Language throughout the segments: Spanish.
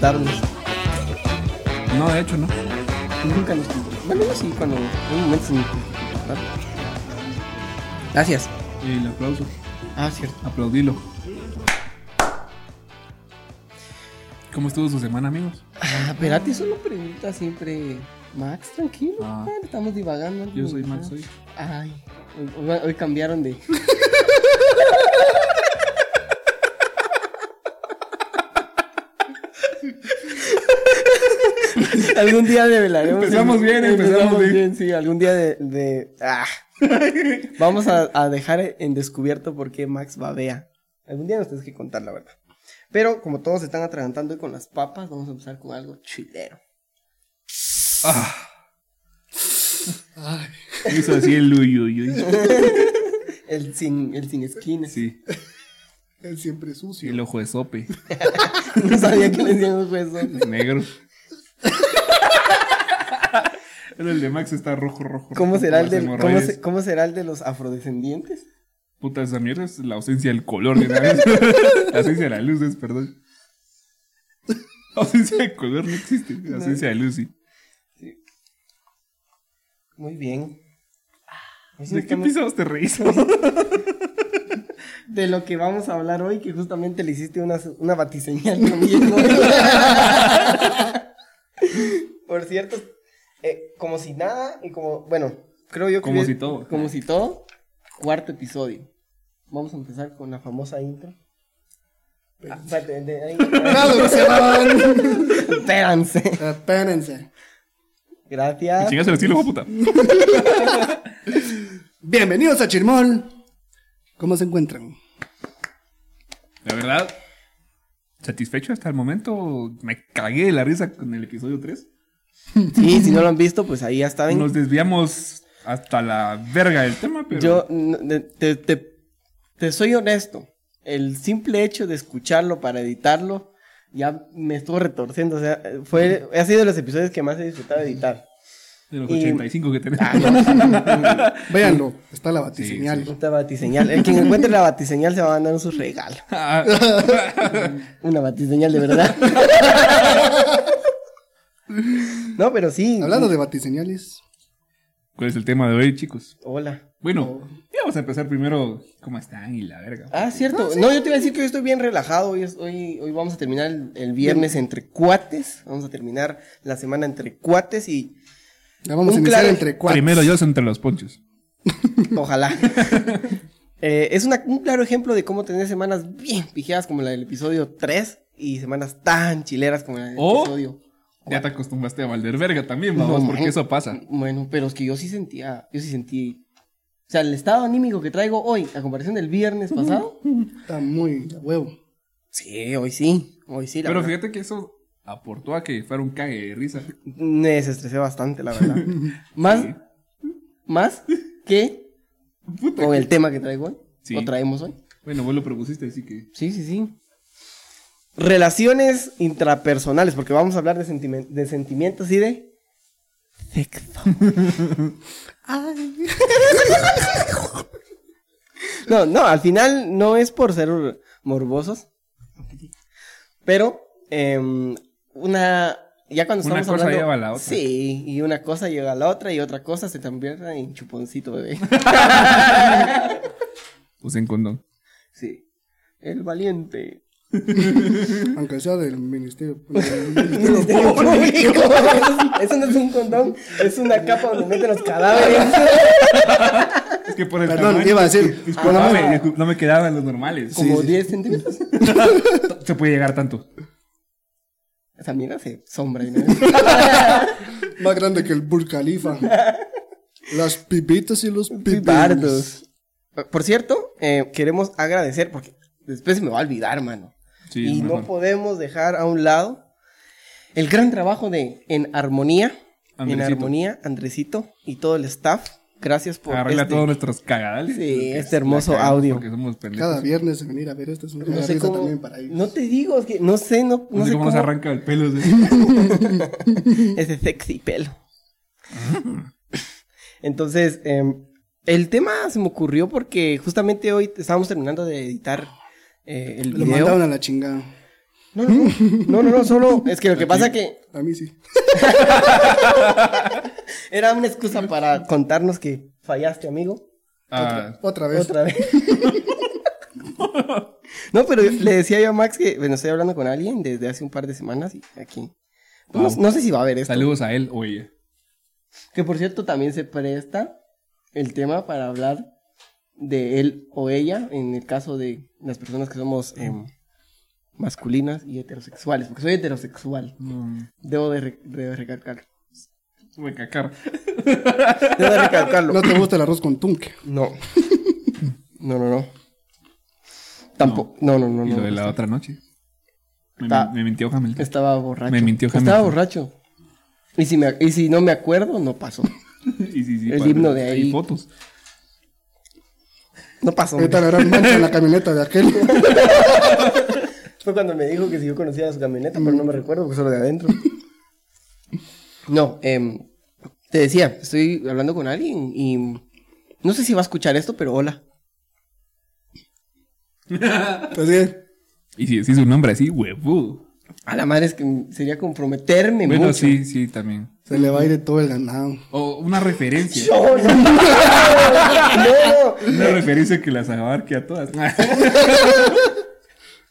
No, de hecho, no. Nunca nos comportamos. Bueno, yo sí, cuando en un momento comportar. Gracias. Y el aplauso. Ah, cierto. Aplaudilo. ¿Cómo estuvo su semana, amigos? Ah, a ti solo pregunta siempre. Max, tranquilo. Ah. Estamos divagando. Yo soy Max hoy. Ay, hoy cambiaron de. algún día develaremos. Empezamos bien, empezamos bien. Sí, algún día de. de- ah. Vamos a, a dejar en descubierto por qué Max babea. Algún día nos tienes que contar la verdad. Pero como todos se están atragantando hoy con las papas, vamos a empezar con algo chilero. Ah. Hizo así el uy, uy, uy. El sin, el sin esquinas. Sí, Él siempre sucio. el ojo de sope. No sabía que le decían un hueso. Es negro. Pero el de Max está rojo, rojo. ¿Cómo rojo, será, el las del- cómo, hemorroides. se- cómo será el de los afrodescendientes? Puta, esa mierda es la ausencia del color de una vez. la ausencia de la luz es, perdón. La ausencia de color no existe. La ausencia de luz, sí. Muy bien. ¿De qué episodios te reís? De lo que vamos a hablar hoy, que justamente le hiciste una, una batiseñal también, ¿no? Por cierto, eh, como si nada, y como, bueno, creo yo que... Como si todo. Como si todo, cuarto episodio. Vamos a empezar con la famosa intro. Ah. Espérense. Espérense. Gracias. Chingas el estilo, puta. Bienvenidos a Chirmol. ¿Cómo se encuentran? La verdad, satisfecho hasta el momento. Me cagué de la risa con el episodio 3. Sí, si no lo han visto, pues ahí ya está. Nos desviamos hasta la verga del tema, pero. Yo te, te- te soy honesto. El simple hecho de escucharlo para editarlo ya me estuvo retorciendo. O sea, fue, ha sido de los episodios que más he disfrutado de editar. De los y- 85 que tenemos. Ah, Véanlo, está la batiseñal. Esta batiseñal. El quien encuentre la batiseñal se va a mandar un regalo. Ah, Una batiseñal de verdad. No, pero sí. Hablando de batiseñales, ¿Cuál es el tema de hoy, chicos? Hola. Bueno, ya vamos a empezar primero. ¿Cómo están? Y la verga. Ah, cierto. No, yo te iba a decir que hoy estoy bien relajado. Hoy, es- hoy, hoy vamos a terminar el, el viernes entre cuates. Vamos a terminar la semana entre cuates y la vamos a iniciar claro- entre cuatro. Primero yo entre los ponchos. ojalá. Eh, es una- un claro ejemplo de cómo tener semanas bien pijeadas como la del episodio 3 y semanas tan chileras como la del O- episodio. Ya te acostumbraste a valer verga también, vamos, No, porque man. eso pasa. Bueno, pero es que yo sí sentía, yo sí sentí. O sea, el estado anímico que traigo hoy, a comparación del viernes pasado. Está muy a huevo. Sí, hoy sí. Hoy sí, la Pero verdad. fíjate que eso aportó a que fuera un cague de risa. Me desestresé bastante, la verdad. más, Sí. más que Puta con que- el tema que traigo hoy. Sí. O traemos hoy. Bueno, vos lo propusiste, así que. Sí, sí, sí. Relaciones intrapersonales, porque vamos a hablar de, sentimen- de sentimientos y de sexo. no, no, al final no es por ser morbosos, pero em, una ya cuando Una estamos cosa hablando lleva a la otra. sí y una cosa llega a la otra y otra cosa se convierte en chuponcito bebé Pues en condón. sí el valiente Aunque sea del ministerio. Ministerio Público. Eso no es un condón, es una capa donde meten los cadáveres. Es que por el Perdón, tamaño. iba a decir. No me quedaban los normales. Como sí. 10 centímetros. Se puede llegar tanto. Esa mierda hace sombra. ¿no? Más grande que el Burj Khalifa. Las pipitas y los pipitos. Pipardos. Por cierto, eh, queremos agradecer, porque después se me va a olvidar, mano. Sí, y no podemos dejar a un lado el gran trabajo de En Armonía. En Andresito. Armonía, Andresito y todo el staff. Gracias por Arregla este- todos nuestros cagadales. Sí, este hermoso audio. Porque somos. Cada viernes venir a ver esto es una No sé cómo. también para ellos. No te digo, es que no sé, no, No, sé cómo nos arranca el pelo. ¿sí? Ese sexy pelo. Entonces, em, el tema se me ocurrió porque justamente hoy estábamos terminando de editar eh, el Lo video. mandaron a la chingada. No, no, no, no, no, no, solo es que lo que pasa que A mí sí. era una excusa para contarnos que fallaste, amigo. Ah, Otra vez. Otra vez. no, pero le decía yo a Max que, bueno, estoy hablando con alguien desde hace un par de semanas y aquí. no, no sé si va a haber esto. saludos a él o ella. Que por cierto también se presta el tema para hablar de él o ella en el caso de las personas que somos em, masculinas y heterosexuales. Porque soy heterosexual. No, Debo de, re- de cacar. Debo de recalcarlo. No te gusta el arroz con tunque. No. No, no, no. Tampoco. No, no, no. y no, lo de la no. otra noche. Me, Está- me mintió Hamilton. Estaba borracho. Me mintió Estaba Hamilton. borracho. Y si, me, y si no me acuerdo, no pasó. y sí, sí, el himno de hay ahí. fotos. No pasó. Ahorita la gran mancha en la camioneta de aquel. Fue cuando me dijo que si yo conocía su camioneta, pero no me recuerdo, porque solo de adentro. No, em, te decía, estoy hablando con alguien y no sé si va a escuchar esto, pero hola. Pues sí. Y si decís su nombre así, huevudo. A la madre es que sería comprometerme Bueno, mucho. sí, sí, también. Se le va a ir de todo el ganado. O una referencia. No, no, no, no. Una referencia que las abarque a todas.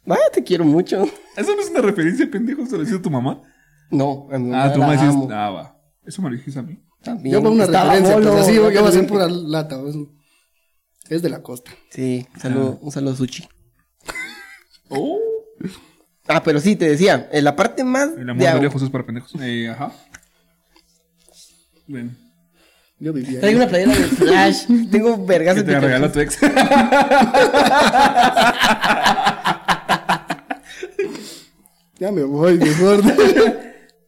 Vaya, te quiero mucho. Eso no es una referencia, pendejo. ¿Se lo dice tu mamá? No, a mi Ah, mamá tu la mamá dices, ah, va. Eso me lo dijiste a mí. También. Yo por una Estaba referencia, bolo, pues así yo voy a hacer pura lata. pues. Es de la costa. Sí, un Ah. saludo, un saludo Suchi. Oh. Ah, pero sí, te decía, en la parte más El amor de de Jesús para pendejos. Eh, ajá. Bueno. Yo vivía Traigo ahí. una playera de Flash. Tengo vergas ¿Qué de te regaló tu ex? Ya me voy, mejor.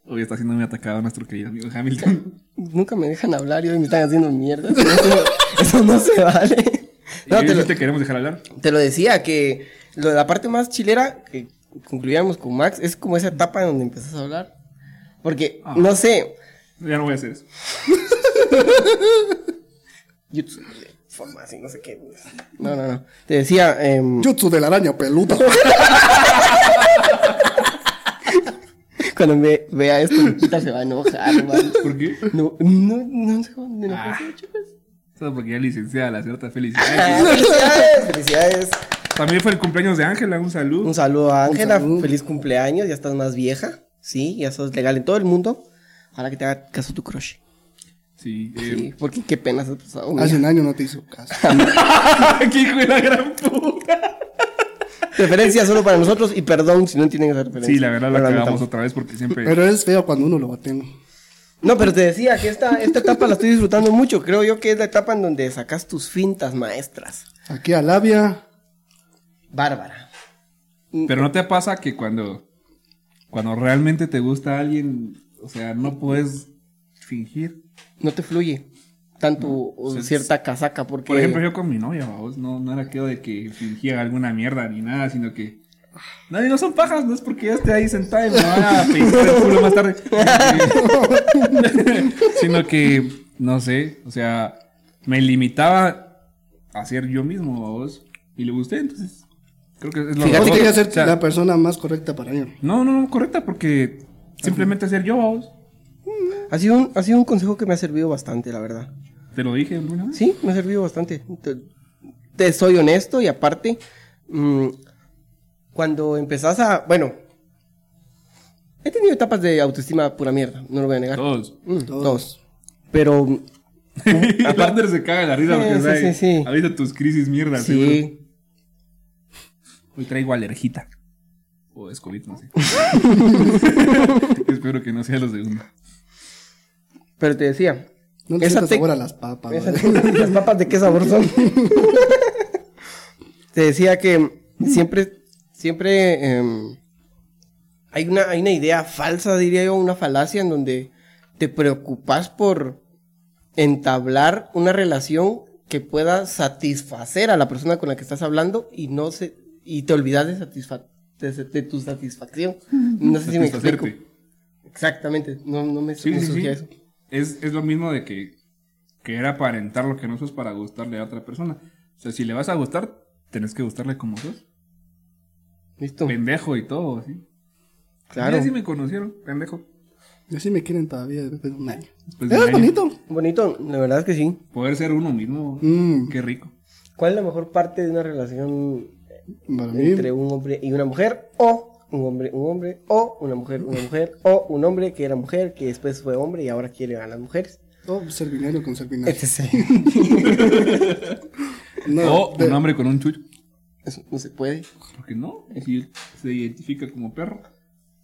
Hoy está siendo muy atacado nuestro querido amigo Hamilton. Nunca me dejan hablar y hoy me están haciendo mierda. Eso, eso no se vale. No, ¿Y te si lo, te queremos dejar hablar? te lo decía, que lo de la parte más chilera que concluyamos con Max es como esa etapa donde empezás a hablar. Porque, Ah. no sé, Ya no voy a hacer eso. YouTube, forma así, no sé qué. No, no, no. Te decía, em, Jutsu de la araña peluda. cuando me vea esto, Lupita se va a enojar, man. ¿Por qué? No, no, no a enojar Ah. mucho, pues. Solo porque ya licenciada la cierta felicidad. felicidades, felicidades. También fue el cumpleaños de Ángela, un saludo. Un saludo a Ángela, feliz cumpleaños, ya estás más vieja, sí, ya sos legal en todo el mundo. Ojalá que te haga caso tu crush. Sí. Eh, Sí, porque qué pena has pasado. Hace un año no te hizo caso. ¡Qué hijo de la gran puta! Referencia solo para nosotros y perdón si no entienden esa referencia. Sí, la verdad la cagamos otra vez porque siempre. Pero es feo cuando uno lo baten. No, pero te decía que esta, esta etapa la estoy disfrutando mucho. Creo yo que es la etapa en donde sacas tus fintas maestras. Aquí a labia. Bárbara. Pero no te pasa que cuando. Cuando realmente te gusta alguien. O sea, no puedes fingir. No te fluye tanto o cierta casaca porque... Por ejemplo, yo con mi novia, vamos, no, no era aquello de que fingía alguna mierda ni nada, sino que. No, no son pajas, no es porque ya esté ahí sentada y me van a el culo más tarde. sino que, no sé, o sea, me limitaba a ser yo mismo, vos. Y le gusté, entonces. Creo que es lo Fíjate querías ser O sea, la persona más correcta para ella. No, no, no, correcta, porque simplemente ser yo, vos. Ha sido, un, ha sido un consejo que me ha servido bastante, la verdad. Te lo dije alguna vez. Sí, me ha servido bastante. Te, te soy honesto y aparte, mm, cuando empezás a... Bueno, he tenido etapas de autoestima pura mierda, no lo voy a negar. Todos. Mm, Todos. todos. Pero... El Ander se caga la risa Sí, porque sí, sabe, sí, sí. ahorita tus crisis mierda, seguro. Hoy traigo alergita. O es COVID, no sé. Espero que no sea lo segundo. pero te decía... No le esa sabor a las papas. las papas de qué sabor son. te decía que siempre, siempre em, hay, una, hay una idea falsa, diría yo, una falacia en donde te preocupas por entablar una relación que pueda satisfacer a la persona con la que estás hablando y no se y te olvidas de, satisfa- de, de tu satisfacción. No sé si me explico. Satisfacerte. Exactamente, no, no me, Sí, me sí, sí. eso. Es, es lo mismo de que querer aparentar lo que no sos para gustarle a otra persona. O sea, si le vas a gustar, tenés que gustarle como sos. Listo. Pendejo y todo, así. Claro. Ya sí me conocieron, pendejo. Y así me quieren todavía después de un año. Después de Es un año. bonito. Bonito, la verdad es que sí. Poder ser uno mismo. Mm. Qué rico. ¿Cuál es la mejor parte de una relación Para mí, entre un hombre y una mujer? O un hombre, un hombre, o una mujer, una mujer, o un hombre que era mujer, que después fue hombre y ahora quiere a las mujeres. todo ser binario con ser binario. Etc. No, o de- un hombre con un chucho. Eso no se puede. ¿Por qué no? Si él se identifica como perro.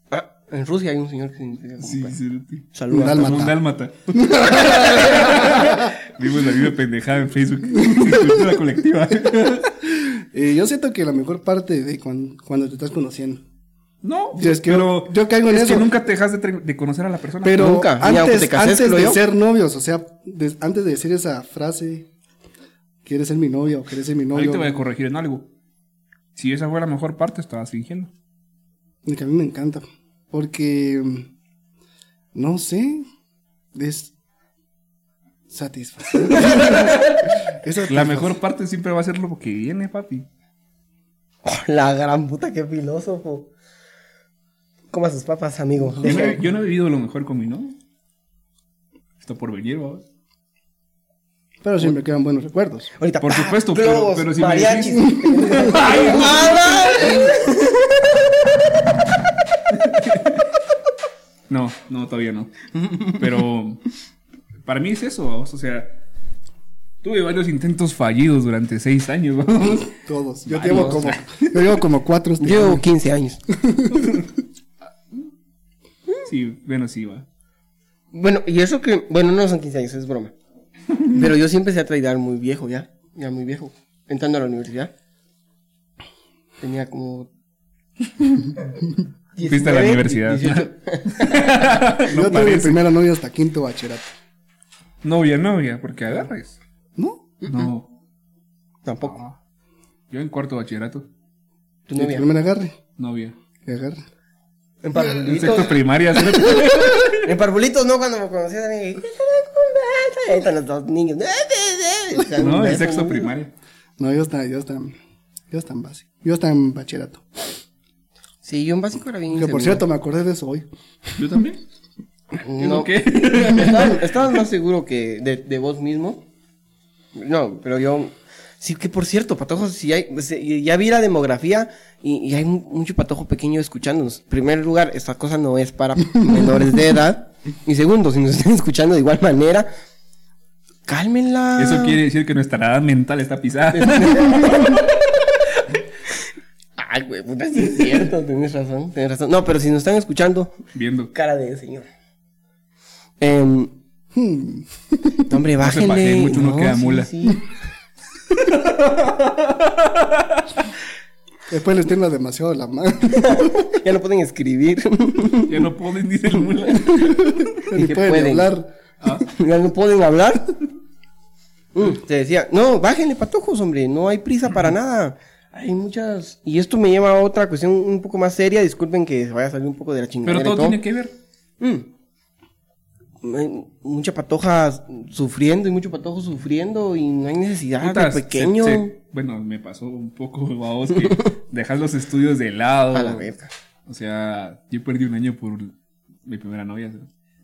Ah, en Rusia hay un señor que se identifica como Sí, perro. sí. Saluda. Un dálmata. Un dálmata. Vimos la misma pendejada en Facebook. Cultura colectiva. Eh, yo siento que la mejor parte de cuando, cuando te estás conociendo. No, es que pero yo caigo en es eso. que nunca te dejas de, de conocer a la persona. Pero Nunca, antes, te cases, antes de yo. ser novios, o sea, antes de decir esa frase, ¿quieres ser mi novia o quieres ser mi novio? Ahí te voy a corregir en algo. Si esa fue la mejor parte, estabas fingiendo. Y que a mí me encanta. Porque, mm, no sé, es satisfactorio. Es La mejor parte siempre va a ser lo que viene, papi. La gran puta, qué filósofo. Coma sus papas, amigo. Yo no, he, yo no he vivido lo mejor con mi novio. Está por venir, vamos. Pero siempre quedan buenos recuerdos. Ahorita, Por ¡pah! supuesto, pero- pero si me. No, no, todavía no. Pero para mí es eso, vamos. O sea, tuve varios intentos fallidos durante seis años, vamos. Todos. Yo Varios, llevo como, yo llevo como cuatro este Llevo año. 15 años. Sí, bueno, sí, va. Bueno, y eso que, bueno, no son 15 años, es broma. Pero yo sí empecé a traidar muy viejo ya, ya muy viejo. Entrando a la universidad. Tenía como... Fuiste a la 19, universidad. 18. Yo tuve mi primera novia hasta quinto bachillerato. Novia, novia, porque agarres. ¿No? No. Tampoco. Yo en cuarto bachillerato, Tu novia. primer agarre. novia. Que agarre. En En parvulitos. sexto primaria, ¿sí? En parvulitos, ¿no? Cuando me conocían. Ahí ahí están los dos niños. no, en sexto primaria. No, yo estaba, yo estaba, yo estaba en base. Yo estaba en bachillerato. Sí, yo en básico era bien Que por cierto, me acordé de eso hoy. Yo también. No. ¿Qué? Estabas, estabas más seguro que de, de vos mismo. No, pero yo. Sí, que por cierto, patojos, si hay, se- ya vi la demografía y, y hay mu- mucho patojo pequeño escuchándonos. En primer lugar, esta cosa no es para menores de edad. Y segundo, si nos están escuchando de igual manera, cálmenla. Eso quiere decir que nuestra edad mental está pisada. Ay, güey, puta, sí es cierto, tenés razón, tenés razón. No, pero si nos están escuchando, Viendo. cara de señor. Em, Hmm. hombre, se bájenle. pajeen mucho, uno queda sí, mula. sí. Después les tiembla demasiado la mano. Ya no pueden escribir. Ya no pueden, dice el mula. Ni que pueden pueden. hablar. ya no pueden hablar. Mm, te decía, no, bájenle patojos, hombre, no hay prisa para nada. Hay muchas. Y esto me lleva a otra cuestión un poco más seria. Disculpen que se vaya a salir un poco de la chingada. Pero todo tiene que ver. Hay mucha patoja sufriendo y mucho patojo sufriendo y no hay necesidad Putas, de pequeño. se- se- bueno, me pasó un poco, que dejas los estudios de lado. A la verga. O sea, yo perdí un año por mi primera novia.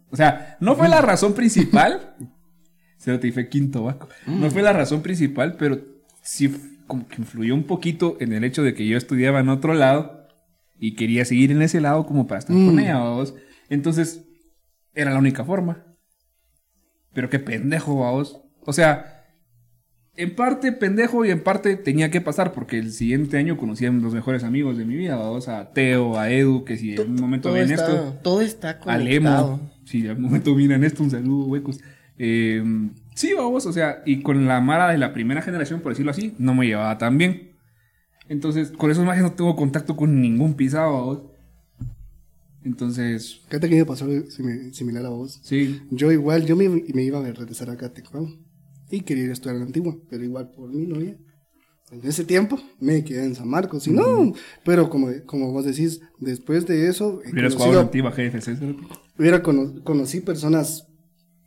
O sea, no fue la razón principal. Se te fue quinto vaco. No fue la razón principal, pero sí como que influyó un poquito en el hecho de que yo estudiaba en otro lado y quería seguir en ese lado como para estar con ella, vamos. Entonces, era la única forma. Pero qué pendejo, vamos. O sea, en parte pendejo y en parte tenía que pasar porque el siguiente año conocí a los mejores amigos de mi vida, vamos, a Teo, a Edu, que si en un momento ven está, esto, todo está a conectado. Lemo, si en un momento miran esto, un saludo, huecos. Eh, sí, vamos, o sea, y con la Mara de la primera generación, por decirlo así, no me llevaba tan bien. Entonces, con esos mages no tengo contacto con ningún pisado, vamos. Entonces, Fíjate que me pasó simi- similar a vos. sí, Yo igual, yo me, me iba a regresar acá a Tecuán. Y quería ir a estudiar en la antigua, pero igual por mi novia. En ese tiempo me quedé en San Marcos. Y no, pero como, como vos decís, después de eso, hubieras jugado en conocido- Antigua GFC. hubiera cono- conocí personas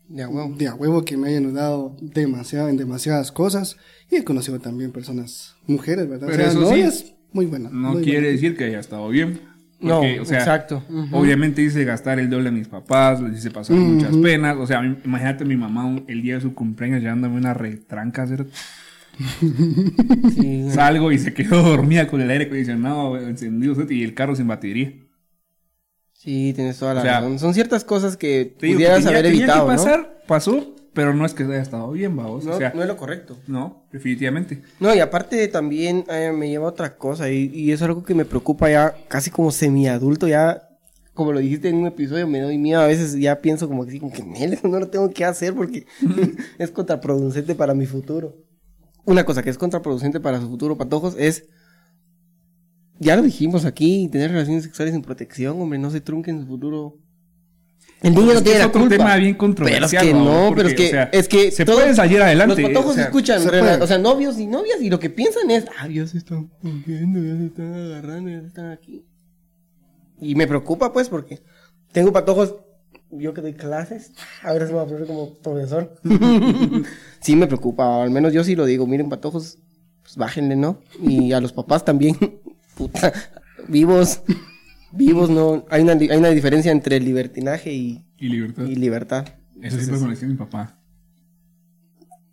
Ya, huevo. de a huevo que me hayan ayudado demasiado en demasiadas cosas. Y he conocido también personas, mujeres, ¿verdad? Pero eso sí, muy buenas. No muy quiere buenas. decir que haya estado bien. No, Porque, o sea, exacto. Obviamente hice gastar el doble a mis papás, les hice pasar muchas penas. O sea, imagínate mi mamá un- el día de su cumpleaños llevándome una retranca. ¿cierto? Sí, Salgo y se quedó dormida con el aire acondicionado encendido ¿cierto? y el carro sin batería. sí, tienes toda la O sea, razón. Son ciertas cosas que digo, pudieras tenía- haber tenía evitado, que ¿no? pasar, pasó, pero no es que haya estado bien, vamos. No, o sea, no es lo correcto. no, definitivamente. No, y aparte también eh, me lleva a otra cosa y, y es algo que me preocupa ya casi como semiadulto, ya como lo dijiste en un episodio, me doy miedo, a veces ya pienso como que, sí, como que "Nel, eso no lo tengo que hacer porque es contraproducente para mi futuro. Una cosa que es contraproducente para su futuro, patojos, es, ya lo dijimos aquí, tener relaciones sexuales sin protección, hombre, no se trunque en su futuro. El niño Es no tiene es la otro culpa. tema bien Pero es controversial. que ¿no? Porque, pero es que, o sea, es que se todos- puede salir adelante. Los patojos o sea, escuchan, se rela- puede. o sea, novios y novias, y lo que piensan es, ah, ya se están cogiendo, ya se están agarrando, ya se están aquí. Y me preocupa, pues, porque tengo patojos, yo que doy clases, ahora se me va a poner como profesor. sí me preocupa, al menos yo sí lo digo, miren, patojos, pues bájenle, ¿no? Y a los papás también, puta, vivos, vivos, no, hay una, hay una diferencia entre libertinaje y, Y libertad. y libertad. Eso siempre me lo decía mi papá.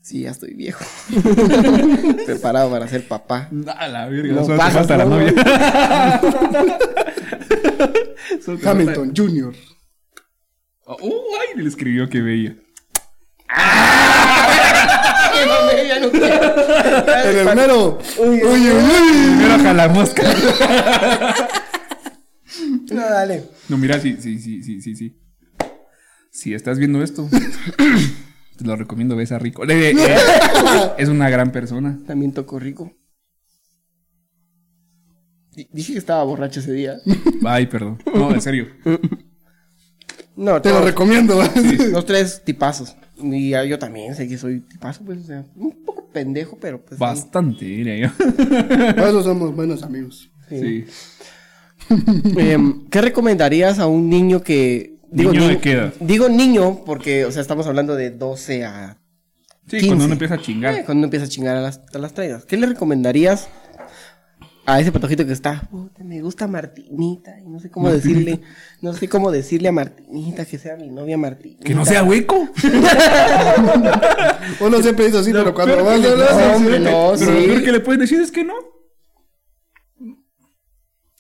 Sí, ya estoy viejo. Preparado para ser papá. A la verga, No, falta la no, novia. Hamilton Jr. Uh, ay, le escribió que veía. El mero. Uy, uy, uy. Primero a la mosca. No, dale. No, mira, sí, sí, sí, sí, sí, sí. Si estás viendo esto, te lo recomiendo, ves a Rico. Eh, eh, es una gran persona. También tocó rico. Di- Dije que estaba borracho ese día. Ay, perdón. No, en serio. No, Te lo recomiendo. Los tres tipazos. Y yo también sé que soy tipazo, pues, o sea, un poco pendejo, pero pues. Bastante, diría yo. Por eso somos buenos amigos. sí. Sí. Em, ¿Qué recomendarías a un niño que. ¿Niño de qué edad? Digo niño porque, o sea, estamos hablando de 12 a Sí, 15. cuando uno empieza a Eh, chingar. cuando uno empieza a chingar a las, a las traidas. ¿Qué le recomendarías a ese patojito que está? "Puta, me gusta Martinita. Y no sé cómo decirle. No sé cómo decirle a Martinita que sea mi novia Martinita. Que no sea hueco. Uno siempre dice así, pero cuando vas a hablar, No, no, Pero lo sí. peor que le pueden decir es que no.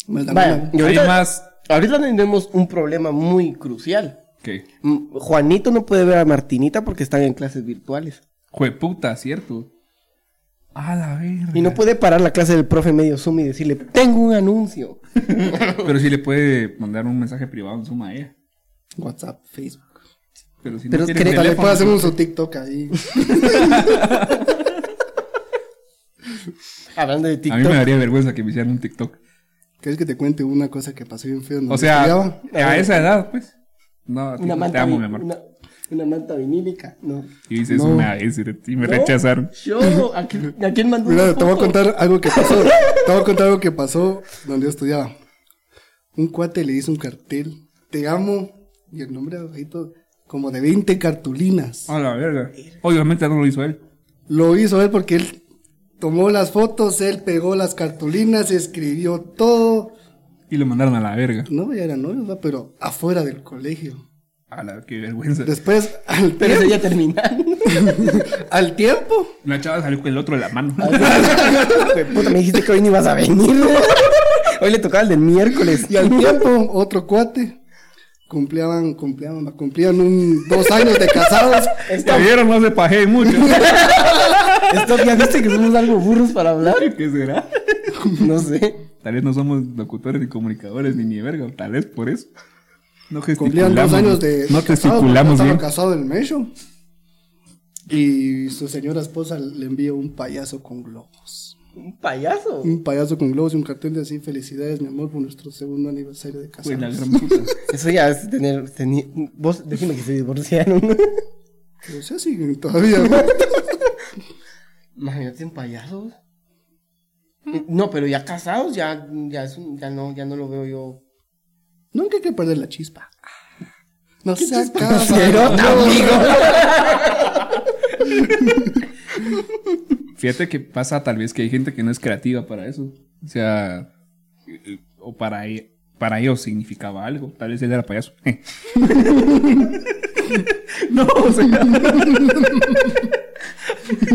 Mala. y ahorita, más. ahorita tenemos un problema muy crucial. ¿Qué? Mm, Juanito no puede ver a Martinita porque están en clases virtuales. Jueputa, ¿cierto? A la verga. Y no puede parar la clase del profe medio Zoom y decirle, tengo un anuncio. Pero sí le puede mandar un mensaje privado en Zoom a ella. WhatsApp, Facebook. Pero si Pero no tiene teléfono, puedo hacer un su TikTok ahí. Hablando de A mí TikTok. me daría vergüenza que me hicieran un TikTok. ¿Quieres que te cuente una cosa que pasó bien feo? donde O sea, estudiaba? a esa edad, pues. No, a ti Una no manta, te amo, mi amor. una, una manta vinílica. No. Y dices No. una vez y me ¿No? rechazaron. Yo, ¿a quién, a quién mandó Mira, una te voy a contar algo que pasó. Te voy a contar algo que pasó donde yo estudiaba. Un cuate le hizo un cartel. Te amo. Y el nombre abajito, como de 20 cartulinas. A la verga. Obviamente no lo hizo él. Lo hizo él porque él tomó las fotos, él pegó las cartulinas, escribió todo. Y lo mandaron a la verga. No, ya eran novios, ¿va? pero afuera del colegio. A la qué vergüenza. Después, al Pero tiempo, ya terminaron. al tiempo, La chava salió con el otro de la mano. Puta, me dijiste que hoy no ibas a venir. Hoy le tocaba el del miércoles. y al tiempo, otro cuate. Cumplían, cumplían, cumplían un, dos años de casados. Ya vieron, no se pajé mucho. Esto ya viste que somos algo burros para hablar. ¿Qué será? No sé. Tal vez no somos locutores ni comunicadores ni ni verga. Tal vez por eso. No Cumplían dos años de, No gesticulamos bien. casado el Mecho. Y su señora esposa le envió un payaso con globos. Un payaso. Un payaso con globos y un cartel de así, felicidades, mi amor, por nuestro segundo aniversario de casados. gran puta. Eso ya es tener. teni- Vos, decime que se divorciaron. O sea, siguen todavía. ¿no? Imagínate en payasos. No, pero ya casados, ya, ya, es un- ya no, ya no lo veo yo. Nunca hay que perder la chispa. No se Cerota, amigo. Fíjate que pasa tal vez que hay gente que no es creativa para eso. O sea, eh, o para, para ellos significaba algo. Tal vez él era payaso. no, o sea,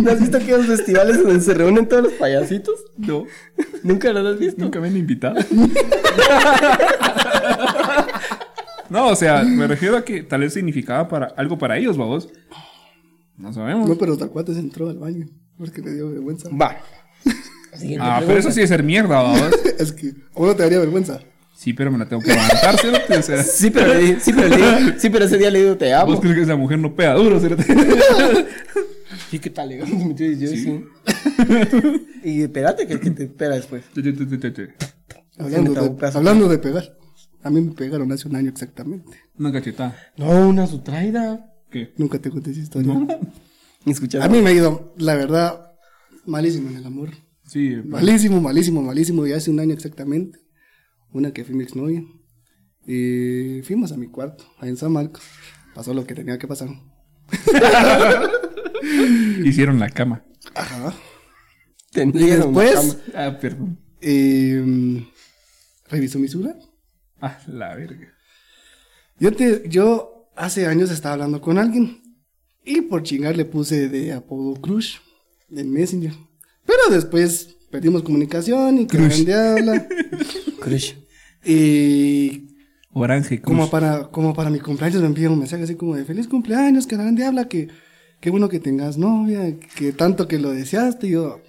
¿No has visto aquellos festivales donde se reúnen todos los payasitos? no, ¿Nunca los has visto? nunca me han invitado. no, o sea, me refiero a que tal vez significaba para algo para ellos, vamos. No sabemos. No, pero Tacuates entró al baño porque le dio vergüenza. Va. Siguiente Ah, pero eso sí es ser mierda, vamos. es que, ¿a uno te daría vergüenza? Sí, pero me la tengo que aguantar, cerote, o sea. Sí, pero, le di- sí, pero, le sí, pero ese día le digo te amo. ¿Vos crees que esa mujer no pega duro, cerote? Sí, ¿qué tal? digo, yo sí. y espérate que el que te espera después. Hablando de, tabucazo. hablando de pegar. A mí me pegaron hace un año exactamente. Una cachetada. No, una sutraida. ¿Qué? Nunca te conté esa historia. Escucha. A mí me ha ido, la verdad, malísimo en el amor. Sí, Malísimo, malísimo, malísimo. Y hace un año exactamente. Una que fui mi exnovia. Y fuimos a mi cuarto, ahí en San Marcos. Pasó lo que tenía que pasar. hicieron la cama. Ajá. Y Tendieron la después, cama. Ah, perdón. eh, revisó mi celular. Ah, la verga. Yo, te, yo hace años estaba hablando con alguien y por chingar le puse de apodo Crush en Messenger. Pero después perdimos comunicación y quedaron de habla. Crush. Y Orange como para, como para mi cumpleaños me envían un mensaje así como de feliz cumpleaños, quedaron de habla, que qué bueno que tengas novia, que tanto que lo deseaste. Y yo,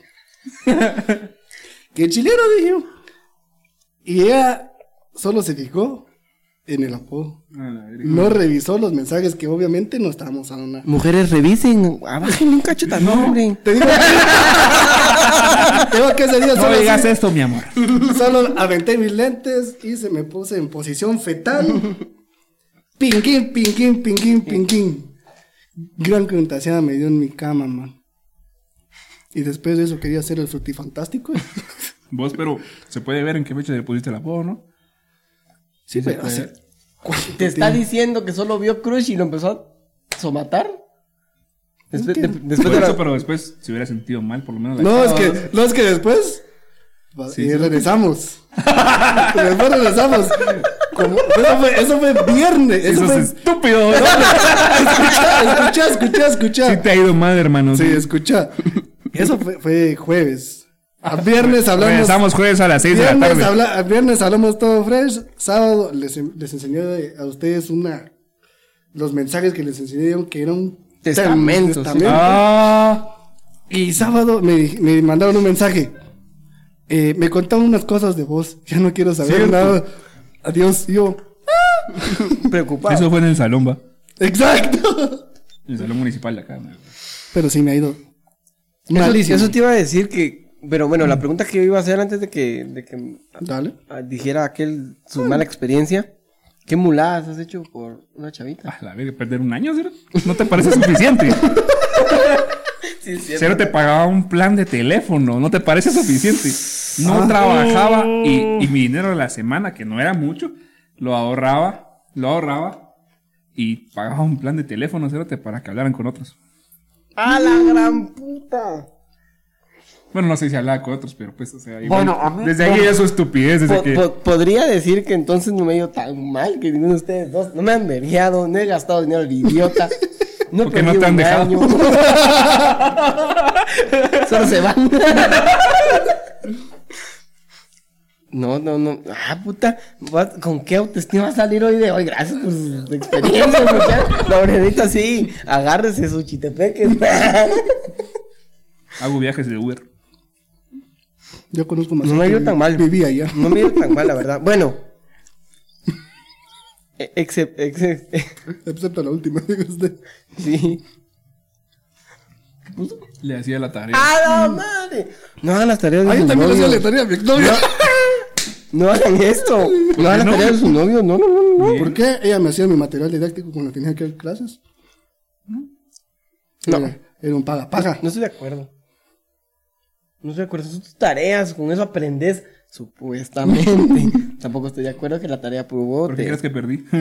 que chileno, dije. Y ella solo se fijó en el apodo. Ah. No revisó los mensajes que obviamente no estábamos a una. Mujeres, revisen. Abájenle un cacho también, hombre. Te digo que, digo que ese día No solo, digas así- esto, mi amor. solo aventé mis lentes y se me puse en posición fetal. Pinquín, pinquín, pinquín, pinquín. Gran contación me dio en mi cama, man. Y después de eso quería hacer el frutifantástico. Vos, pero se puede ver en qué fecha le pusiste el apodo, ¿no? Sí, se pero puede. hace- ¿cuánto Te está diciendo que solo vio Crush y lo empezó a somatar. Después, de- después Por de la- eso, pero después se hubiera sentido mal, por lo menos. la No, es que, no, es que después. Sí, y sí. regresamos. después regresamos. Como- eso, fue, eso fue viernes. Eso Eso fue. es estúpido. escucha, escucha, escucha, escucha. Sí te ha ido mal, hermano. Sí, escucha. Eso fue, fue jueves. A viernes hablamos. Regresamos jueves a las 6 de la Viernes, tarde. habla- a viernes hablamos todo fresh. Sábado les, les enseñé a ustedes una. Los mensajes que les enseñé que era un Testamento. Ah, Y sábado me, me mandaron un mensaje. Eh, me contaron unas cosas de vos. Ya no quiero saber Cierto. nada. Adiós. Y Yo. preocupado. eso fue en el salón, va. Exacto. En el salón municipal de acá. Pero sí me ha ido. Eso, Malísimo. eso te iba a decir que. Pero bueno, la pregunta que yo iba a hacer antes de que, de que Dale. ah, dijera aquel su mala experiencia. ¿Qué muladas has hecho por una chavita? Ah, la verga, perder un año, ¿cero? ¿No te parece suficiente? Sí, Cero te pagaba un plan de teléfono, ¿no te parece suficiente? No Ah. trabajaba y, y mi dinero de la semana, que no era mucho, lo ahorraba, lo ahorraba y pagaba un plan de teléfono, Cero, para que hablaran con otros. ¡A la gran puta! Bueno, no sé si hablaba con otros, pero pues, o sea, igual- Bueno, a mí- desde ahí bueno. es su estupidez, desde Po- que... po- podría decir que entonces no me he ido tan mal que ninguno de ustedes dos. No me han vergueado, no he gastado dinero de idiota. No Porque no te han dejado. año. Solo se van. No, no, no. Ah, puta. ¿Con qué autoestima va a salir hoy de hoy? Gracias por su experiencia, muchachos. La sí. Agárrese sus chitepeques. Hago viajes de Uber. Yo conozco más. No me ha ido tan que mal. Vivía allá. No me ha ido tan mal, la verdad. Bueno. E- Except, except, Excepto la última, diga usted. sí. Le hacía la tarea. ¡A la madre! No hagan las tareas de Ahí sus también le hacía la tarea a mi exnovia. No hagan esto. No hagan las no? tareas de sus novios. No, no, no, no. ¿Por qué ella me hacía mi material didáctico cuando tenía que dar clases? No. Era, era un paga paga. No estoy de acuerdo. No estoy de acuerdo. Son tus tareas. Con eso aprendes. Supuestamente. Tampoco estoy de acuerdo que la tarea probó. ¿Por qué crees que perdí?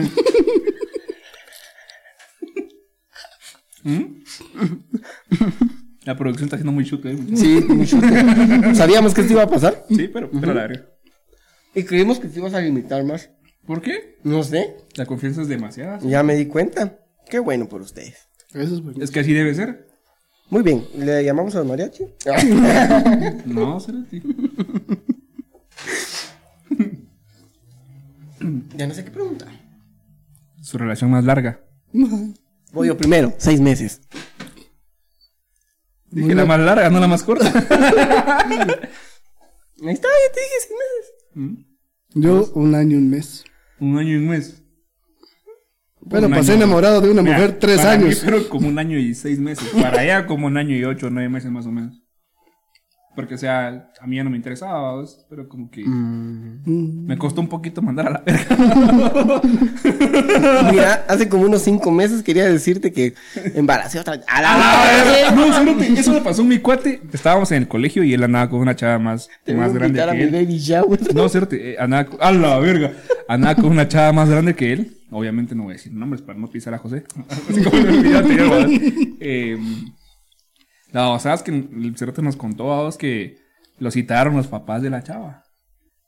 ¿Mm? La producción está haciendo muy chute. ¿eh? Sí, mucho. Sabíamos que esto iba a pasar. Sí, pero, pero la verga. Y creímos que te ibas a limitar más. ¿Por qué? No sé. La confianza es demasiada. Ya me di cuenta. Qué bueno por ustedes. Eso es bueno. Es que así debe ser. Muy bien. ¿Le llamamos a los mariachi? No, Cerote. ya no sé qué preguntar. Su relación más larga. Voy yo primero. Seis meses. Dije la más larga, no la más corta. Ahí está, ya te dije seis meses. Mm. Yo, un año y un mes. Un año y un mes. Bueno, pasé año. enamorado de una Mira, mujer tres para mí años. fueron como un año y seis meses. Para ella como un año y ocho nueve meses más o menos. Porque, o sea, a mí ya no me interesaba, ¿ves? pero como que Mm. me costó un poquito mandar a la verga. Mira, hace como unos cinco meses quería decirte que embaracé otra. ¡A la madre! no, espérate, eso me pasó en mi cuate. Estábamos en el colegio y él andaba con una chava más, Te a más grande a que mi él. baby shower. No, cérate, eh, andaba a la verga. Andaba con una chava más grande que él. Obviamente no voy a decir nombres para no pisar a José. Así como anterior, ¿verdad? Eh, la basada es que el cerote nos contó a vos que lo citaron los papás de la chava.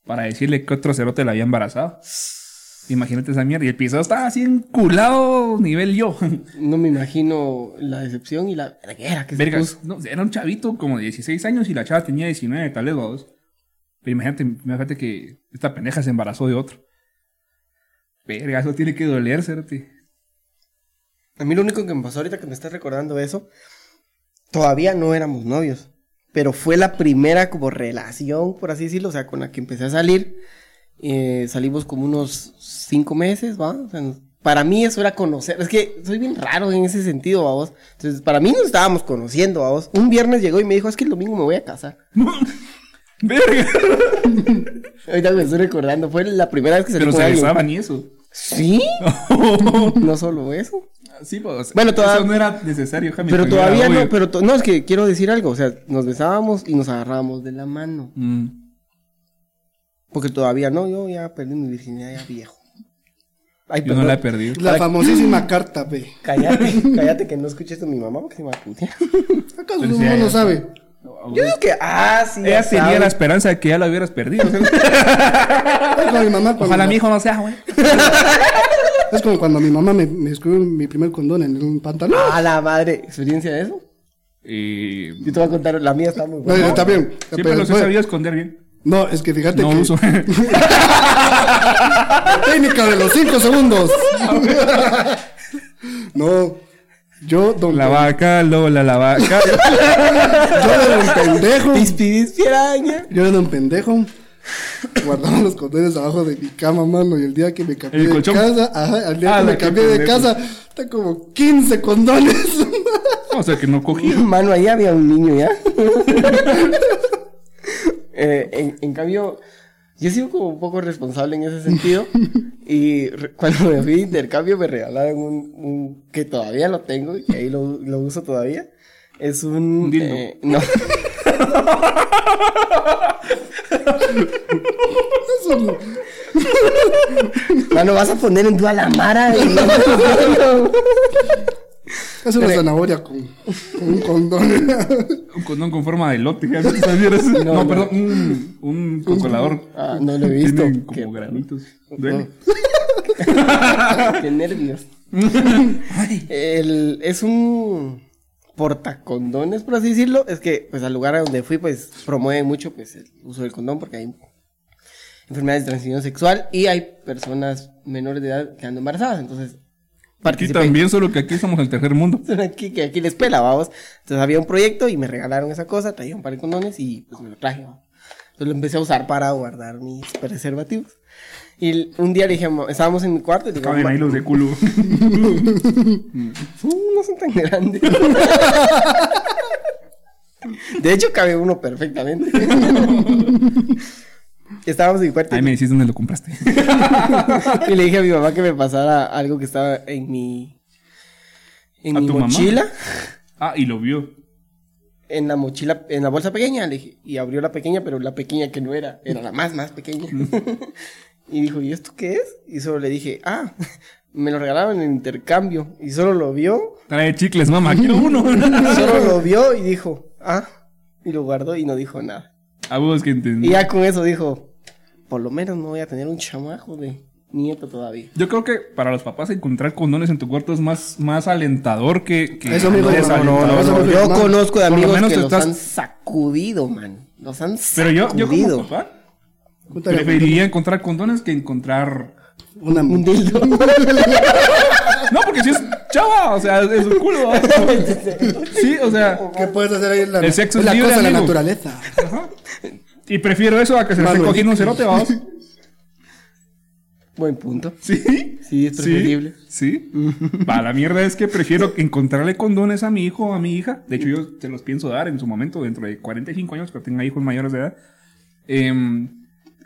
Para decirle que otro cerote la había embarazado. Imagínate esa mierda. Y el pisado estaba así enculado nivel yo. No me imagino la decepción y la verguera que se puso. no, era un chavito como de 16 años y la chava tenía 19, tal vez vos. Pero imagínate, imagínate que esta pendeja se embarazó de otro. Verga, eso tiene que doler, Certi. A mí lo único que me pasó ahorita que me estás recordando eso, todavía no éramos novios, pero fue la primera como relación, por así decirlo, o sea, con la que empecé a salir. Eh, salimos como unos cinco meses, ¿va? O sea, nos- para mí eso era conocer, es que soy bien raro en ese sentido, vamos. Entonces, para mí nos estábamos conociendo, vamos. Un viernes llegó y me dijo, es que el domingo me voy a casar. Verga. Ahorita me estoy recordando, fue la primera vez que salí Pero se besaban y eso. ¿Sí? no solo eso. Sí, pues. Bueno, toda- Eso no era necesario, Jaime. Pero todavía no, pero to- no, es que quiero decir algo, o sea, nos besábamos y nos agarrábamos de la mano. Mm. Porque todavía no, yo ya perdí mi virginidad ya viejo. Ay, Yo no la he perdido. La famosísima carta, ve. Cállate, cállate que no escuché esto a mi mamá porque se me va a putear. ¿Acaso uno ya no sabe? Yo digo que, ah, sí. Ella ya tenía sabe. la esperanza de que ya la hubieras perdido. Como mi mamá Ojalá mi hijo no sea, güey. es como cuando mi mamá me, me escribió mi primer condón en un pantalón. A la madre, ¿experiencia de eso? Eh, Yo te voy a contar, la mía está muy No, buena. está bien. siempre Pero, los he bueno, sabido esconder bien. no, es que fíjate No que uso. técnica de los 5 segundos. no, yo, don la vaca, Lola, la vaca. yo era un pendejo. Yo era un pendejo. Guardaba los condones abajo de mi cama, mano. Y el día que me cambié ¿El de colchón? casa, ajá, al día Ah, que me cambié de casa, está como 15 condones. o sea que no cogí. Mano, ahí había un niño ya. Eh, en, en cambio, yo he sido como un poco responsable en ese sentido. Y re- cuando me fui de intercambio me regalaron un, un- que todavía lo tengo y ahí lo, lo uso todavía. Es un... Un dildo. eh, no. Eso no. Mano, vas a poner en duda la mara. Es una zanahoria con, con un condón. Un condón con forma de lote. ¿ya? ¿Sabías? No, no. perdón. Un, un consolador. Ah, no lo he visto. Tienen Qué- como granitos. Duele. Qué nervios. El, es un portacondones, por así decirlo. Es que, pues, al lugar a donde fui, pues, promueve mucho, pues, el uso del condón porque hay enfermedades de transmisión sexual y hay personas menores de edad que andan embarazadas. Entonces, Aquí participé. también, solo que aquí somos el tercer mundo. Aquí, que aquí les pela, vamos. Entonces había un proyecto y me regalaron esa cosa, traía un par de condones y pues me lo traje. ¿va? Entonces lo empecé a usar para guardar mis preservativos. Y un día le dije, "Ma- estábamos en mi cuarto y le Caben "Ma- ahí los de culo. "Mm, no son tan grandes. De hecho, cabe uno perfectamente. Estábamos en mi cuarto Ahí me decís dónde lo compraste. y le dije a mi mamá que me pasara algo que estaba en mi, en ¿A mi tu mamá? mochila. Ah, y lo vio. en la mochila, en la bolsa pequeña, le dije, y abrió la pequeña, pero la pequeña que no era, era la más, más pequeña. Y dijo, ¿y esto qué es? Y solo le dije, ah, me lo regalaron en intercambio. Y solo lo vio, Trae chicles, mamá. Quiero uno. solo lo vio y dijo, ah, y lo guardó y no dijo nada. A vos que entendí. Y ya con eso dijo, por lo menos no voy a tener un chamajo de nieto todavía. Yo creo que para los papás encontrar condones en tu cuarto es más, más alentador que... que Eso mismo, es no, no, alentador. no, no, Yo no. conozco de amigos menos que los estás- han sacudido, man. Los han Pero yo, yo sacudido. como papá preferiría encontrar condones que encontrar... Una Un dildo. No, porque si es chava, o sea, es un culo. Sí, o sea... ¿Qué puedes hacer ahí en la, El sexo es la libre, cosa de la naturaleza? Y prefiero eso a que se le esté cogiendo un cerote, vamos. Buen punto. Sí. Sí, es preferible. Sí. Va, la mierda es que prefiero encontrarle condones a mi hijo o a mi hija. De hecho, yo se los pienso dar en su momento, dentro de 45 años, que tenga hijos mayores de edad. Em,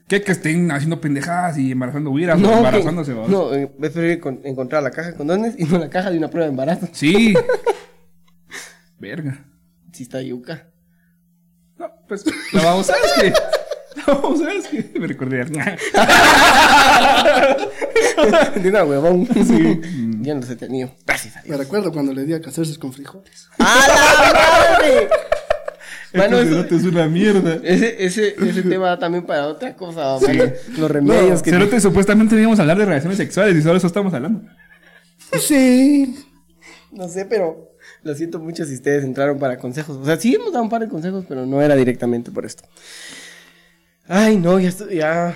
que, que estén haciendo pendejadas y embarazando huiras o No, embarazándose, que- vamos. no, eh, es preferible con- encontrar la caja de condones y no la caja de una prueba de embarazo. Sí. Verga. Si está yuca. No, pues, la babosa es que... La babosa es que... Me recordé. de una huevón. Sí. Ya no los he tenido. Gracias a Dios. Me recuerdo cuando le di a cacerse con frijoles. ¡A la madre! Mano, Este eso- cerote es una mierda. ese, ese, ese tema da también para otra cosa, mano. Los remedios que... Cerote, supuestamente íbamos a hablar de relaciones sexuales y solo eso estamos hablando. Sí. No sé, pero lo siento mucho si ustedes entraron para consejos. O sea, sí hemos dado un par de consejos, pero no era directamente por esto. Ay, no, ya estoy, ya...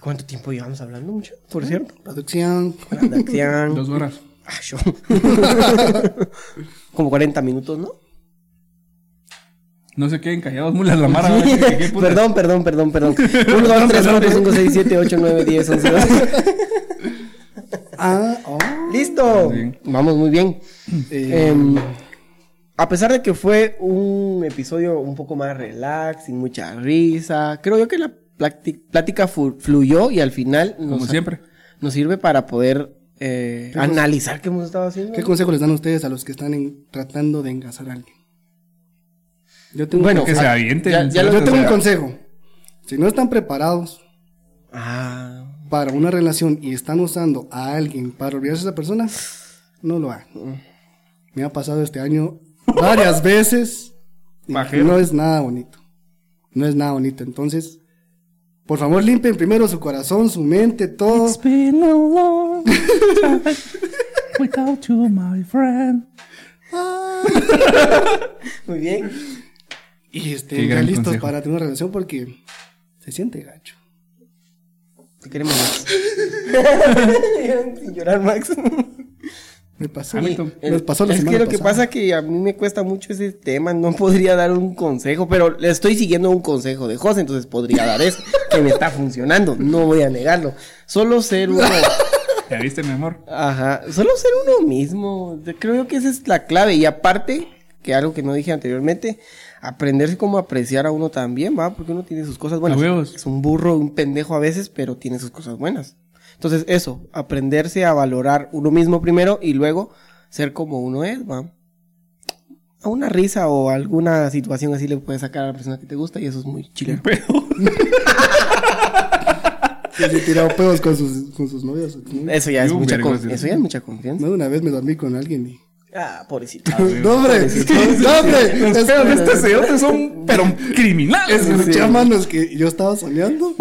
¿Cuánto tiempo llevamos hablando mucho? Por cierto. Producción. Redacción. Dos horas. Ah, yo. Como 40 minutos, ¿no? No se queden callados, mulas la mara. ¿vale? ¿Qué- qué perdón, perdón, perdón, perdón. 1, 2, 3, 4, 5, 6, 7, 8, 9, 10, 11, 12. Ah, oh. ¡Listo! Bien. Vamos muy bien. Eh, Em, a pesar de que fue un episodio un poco más relax, sin mucha risa, creo yo que la plática fluyó y al final nos, Como siempre. nos sirve para poder eh, analizar qué hemos estado haciendo. ¿Qué consejo les dan ustedes a los que están en- tratando de engasar a alguien? Yo tengo, Bueno, Que se avienten. ya- ya lo- yo tengo un consejo. Si no están preparados Ah, para una relación y están usando a alguien para olvidarse de esa persona, no lo hagan. Me ha pasado este año varias veces. y. No es nada bonito. No es nada bonito. Entonces, por favor, limpien primero su corazón, su mente, todo. It's been a long time without you, my friend. muy bien. Y estén gran ya listos consejo. para tener una relación porque se siente gacho. Te queremos Max. Sin llorar, Max. Me pasó. Hamilton. Me pasó la es semana que lo que pasa que a mí me cuesta mucho ese tema, no podría dar un consejo, pero le estoy siguiendo un consejo de José, entonces podría dar eso, que me está funcionando, no voy a negarlo. Solo ser uno, ¿Ya viste, mi amor? ajá, solo ser uno mismo, creo que esa es la clave y aparte, que algo que no dije anteriormente, aprenderse cómo apreciar a uno también, va, porque uno tiene sus cosas buenas. Es un burro, un pendejo a veces, pero tiene sus cosas buenas. Entonces, eso, aprenderse a valorar uno mismo primero y luego ser como uno es, va. A una risa o alguna situación así le puedes sacar a la persona que te gusta y eso es muy chileno. Pero. Que se tirado pedos con sus, con sus novias. ¿no? Eso ya es mucha con- eso ya es mucha confianza. No, una vez me dormí con alguien y... Ah, pobrecito. ¡No, hombre! ¡No, hombre! Los Es- pedos de este cerote son, pero criminales. Escuché, manos, que yo estaba soñando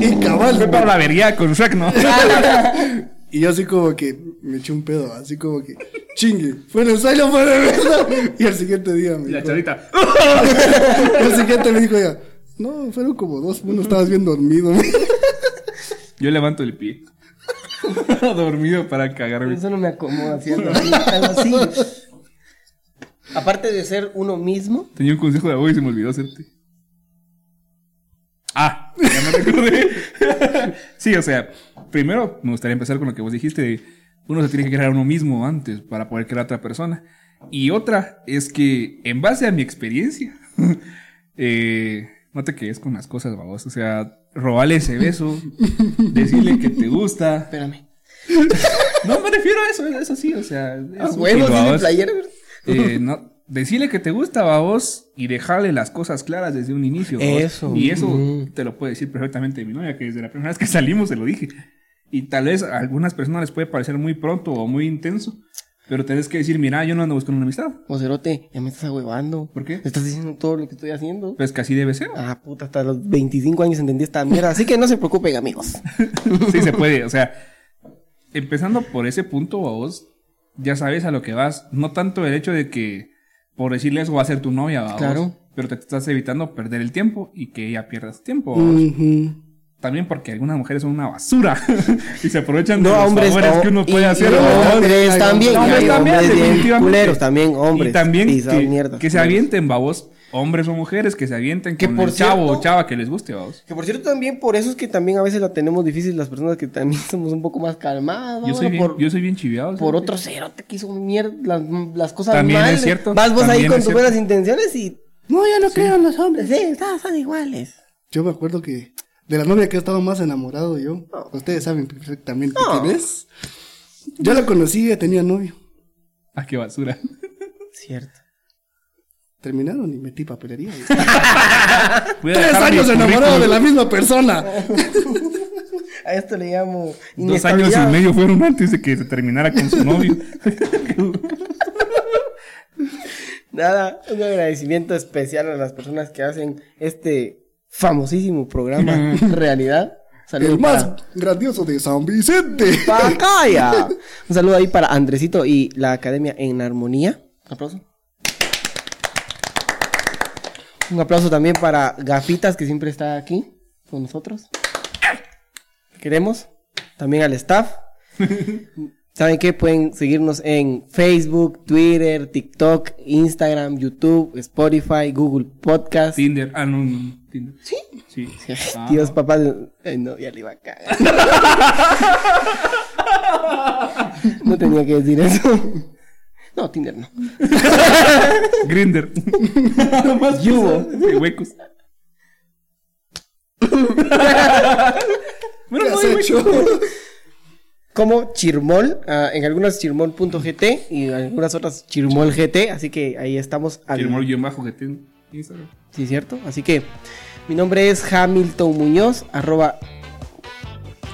y cabal. Fue para la avería con Shrek, ¿no? Y yo así como que me eché un pedo, así como que chingue. Fue en el sueño, fue de verdad. Y al siguiente día me Y la dijo, chavita. y al siguiente me dijo ella, no, fueron como dos, uno estabas bien dormido. Yo levanto el pie. Dormido para cagarme. Eso no me acomoda haciendo así, algo así. Aparte de ser uno mismo, Tenía un consejo de abuelo y se me olvidó hacerte. Ah, ya me recordé. sí, o sea, primero me gustaría empezar con lo que vos dijiste de uno se tiene que crear uno mismo antes para poder crear a otra persona. Y otra es que en base a mi experiencia, eh, no te quedes con las cosas, babos. O sea, robarle ese beso, decirle que te gusta. espérame. No me refiero a eso, eso sí, o sea. A es útil, huevos, playera, ¿verdad? Eh, no, decirle que te gusta a vos y dejarle las cosas claras desde un inicio. Eso. Y eso te lo puede decir perfectamente mi novia, que desde la primera vez que salimos se lo dije. Y tal vez a algunas personas les puede parecer muy pronto o muy intenso. Pero tenés que decir, mira, yo no ando buscando una amistad. O cerote, ya me estás ahuevando. ¿Por qué? Estás diciendo todo lo que estoy haciendo. Pues que así debe ser. Ah, puta, hasta los 25 años entendí esta mierda. Así que no se preocupen, amigos. sí se puede. O sea, empezando por ese punto, vos ya sabes a lo que vas. No tanto el hecho de que por decirle eso va a ser tu novia, ¿va, vos? Claro. Pero te estás evitando perder el tiempo y que ella pierda su tiempo. También porque algunas mujeres son una basura y se aprovechan de No, los hombres. favores o- que uno y- puede y hacer. no, ¿va, vos? hombres Hay también. y hombres hay también, hombres definitivamente. culeros también, hombres. Y también que, mierda. que se avienten, babos. Hombres o mujeres que se avienten Que con por el chavo cierto- o chava que les guste, babos. Que por cierto también por eso es que también a veces la tenemos difícil las personas que también somos un poco más calmadas. Yo ¿no? soy, bien, por, yo soy bien chiviado. por otro cerote que hizo mierda las, las cosas También mal. es cierto, Vas vos ahí con tus cierto. buenas intenciones y No, ya no creo en los hombres. sí, están, son iguales. Yo me acuerdo que de la novia que he estado más enamorado yo, ustedes saben perfectamente quién es. Yo la conocí y tenía novio. Ah, qué basura. Cierto. Terminaron y metí papelería. Tres años enamorado de la misma persona. A esto le llamo Dos años y medio fueron antes de que se terminara con su novio. Nada, un agradecimiento especial a las personas que hacen este famosísimo programa realidad. Saludos El más para grandioso de San Vicente. Pacaya. Un saludo ahí para Andresito y la Academia en Armonía. Un aplauso. Un aplauso también para Gafitas, que siempre está aquí con nosotros. Queremos. También al staff. ¿Saben qué? Pueden seguirnos en Facebook, Twitter, TikTok, Instagram, YouTube, Spotify, Google Podcast. Tinder. Ah, no, no. ¿Sí? Sí. Ah. Dios, papá. Ay, no, ya le iba a cagar. no tenía que decir eso. No, Tinder no. Grinder. Yugo. De huecos. bueno, ¿Qué no hay hecho? huecos. Como Chirmol, ah, en algunas chirmol.gt y en algunas otras chirmol.gt, así que ahí estamos. al- que tengo. Instagram. Sí, cierto. Así que mi nombre es Hamilton Muñoz, arroba,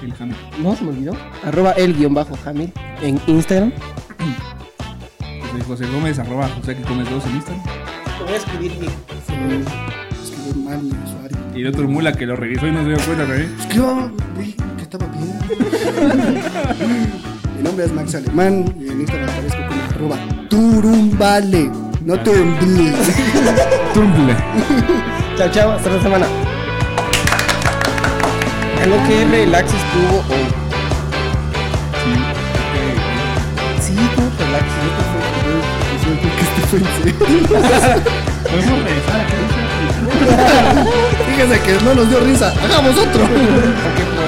El Hammer. no se me olvidó, arroba el guion bajo Hamil en Instagram. José, José Gómez, arroba José que comes dos en Instagram. Te voy a escribir bien. Escribió mal mi usuario. Y el otro mula que lo revisó y no se dio cuenta. Escribió, vi que estaba bien. mi nombre es Max Alemán y en Instagram aparezco como arroba turumbale. No turumble. Tumble. Chao, chao, hasta la semana. Algo que relax estuvo hoy. Sí, tú relax. Yo creo que este fue en. Podemos regresar a Fíjese que no nos dio risa. Hagamos otro. Porque